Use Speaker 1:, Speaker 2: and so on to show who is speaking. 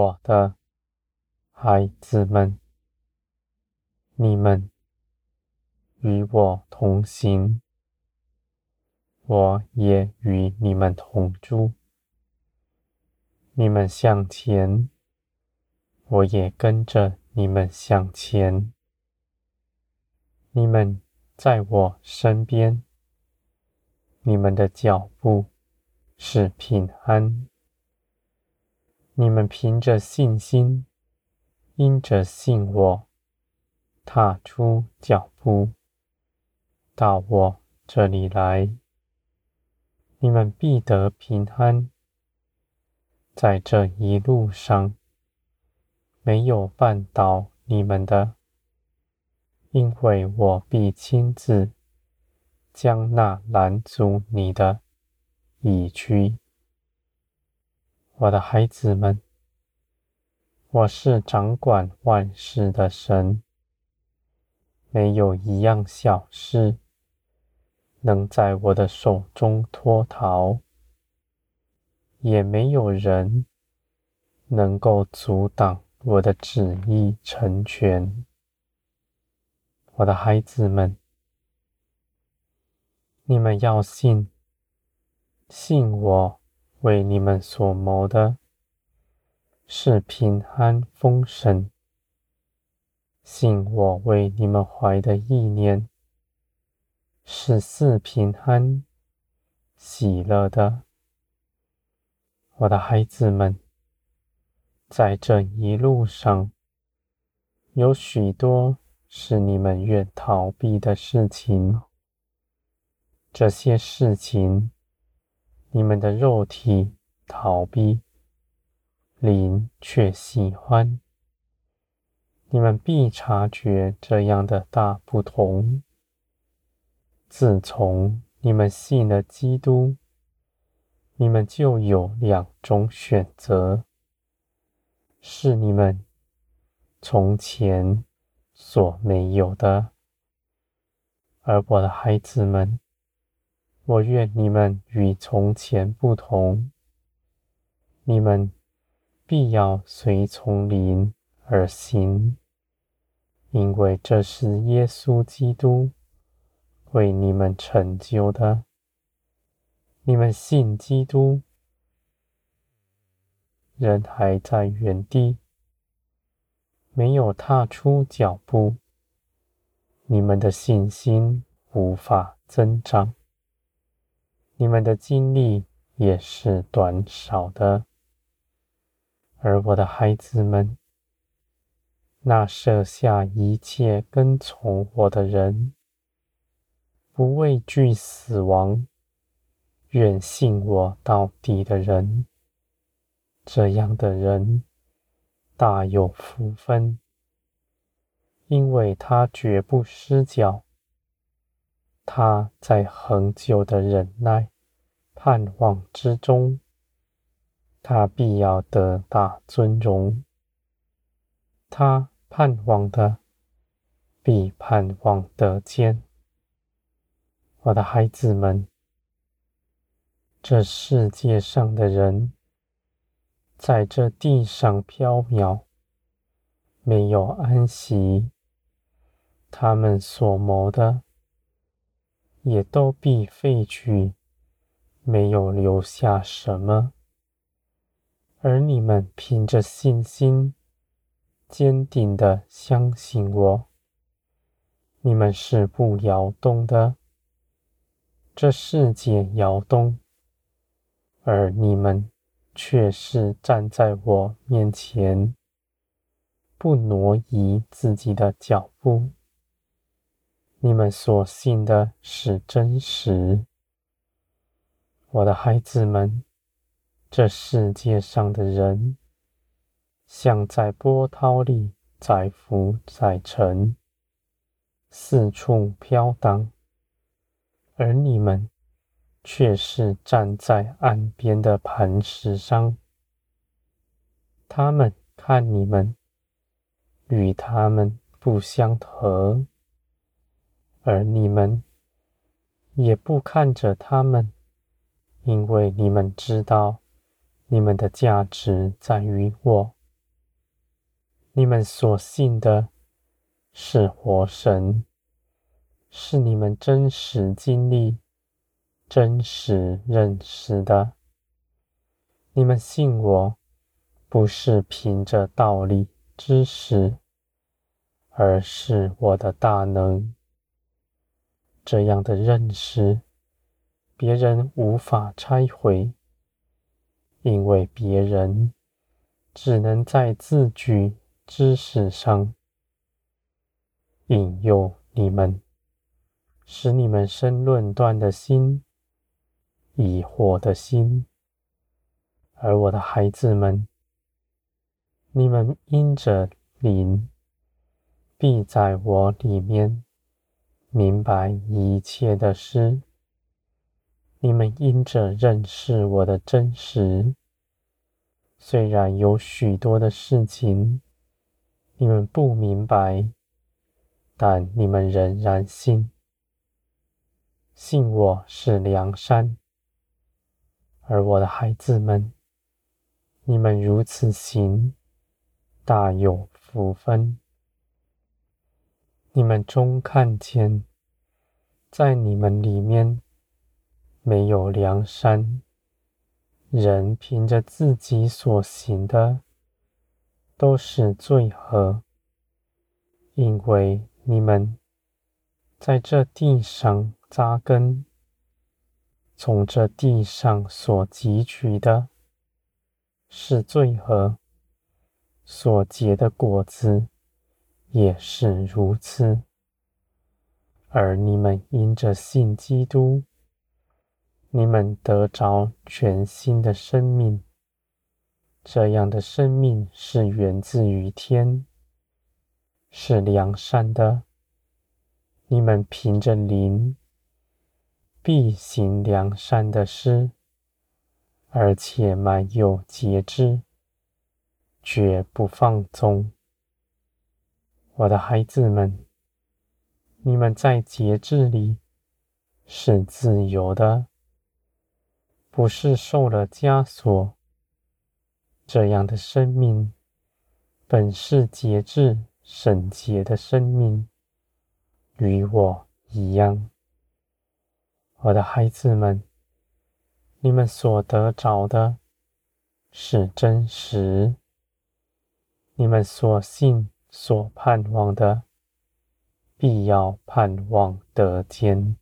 Speaker 1: 我的孩子们，你们与我同行，我也与你们同住。你们向前，我也跟着你们向前。你们在我身边，你们的脚步是平安。你们凭着信心，因着信我，踏出脚步，到我这里来，你们必得平安。在这一路上，没有绊倒你们的，因为我必亲自将那拦阻你的移去。我的孩子们，我是掌管万事的神，没有一样小事能在我的手中脱逃，也没有人能够阻挡我的旨意成全。我的孩子们，你们要信，信我。为你们所谋的，是平安丰盛。信我为你们怀的意念，是四平安、喜乐的。我的孩子们，在这一路上，有许多是你们愿逃避的事情，这些事情。你们的肉体逃避，灵却喜欢。你们必察觉这样的大不同。自从你们信了基督，你们就有两种选择，是你们从前所没有的。而我的孩子们，我愿你们与从前不同，你们必要随从灵而行，因为这是耶稣基督为你们成就的。你们信基督，人还在原地，没有踏出脚步，你们的信心无法增长。你们的精力也是短少的，而我的孩子们，那舍下一切跟从我的人，不畏惧死亡，愿信我到底的人，这样的人大有福分，因为他绝不失脚。他在恒久的忍耐、盼望之中，他必要得大尊荣。他盼望的，必盼望得见。我的孩子们，这世界上的人，在这地上飘渺，没有安息，他们所谋的。也都必废去，没有留下什么。而你们凭着信心，坚定地相信我，你们是不摇动的。这世界摇动，而你们却是站在我面前，不挪移自己的脚步。你们所信的是真实，我的孩子们。这世界上的人，像在波涛里载浮载沉，四处飘荡；而你们却是站在岸边的磐石上。他们看你们，与他们不相合。而你们也不看着他们，因为你们知道，你们的价值在于我，你们所信的是活神，是你们真实经历、真实认识的。你们信我，不是凭着道理知识，而是我的大能。这样的认识，别人无法拆毁，因为别人只能在字句知识上引诱你们，使你们生论断的心、疑惑的心。而我的孩子们，你们因着灵，必在我里面明白一切的事。你们因着认识我的真实，虽然有许多的事情你们不明白，但你们仍然信，信我是梁山。而我的孩子们。你们如此行，大有福分。你们终看见，在你们里面没有梁山，人凭着自己所行的，都是罪恶，因为你们在这地上扎根，从这地上所汲取的。是罪恶，所结的果子也是如此。而你们因着信基督，你们得着全新的生命。这样的生命是源自于天，是良善的。你们凭着灵，必行良善的事。而且满有节制，绝不放纵。我的孩子们，你们在节制里是自由的，不是受了枷锁。这样的生命本是节制、圣洁的生命，与我一样。我的孩子们。你们所得着的是真实，你们所信、所盼望的，必要盼望得见。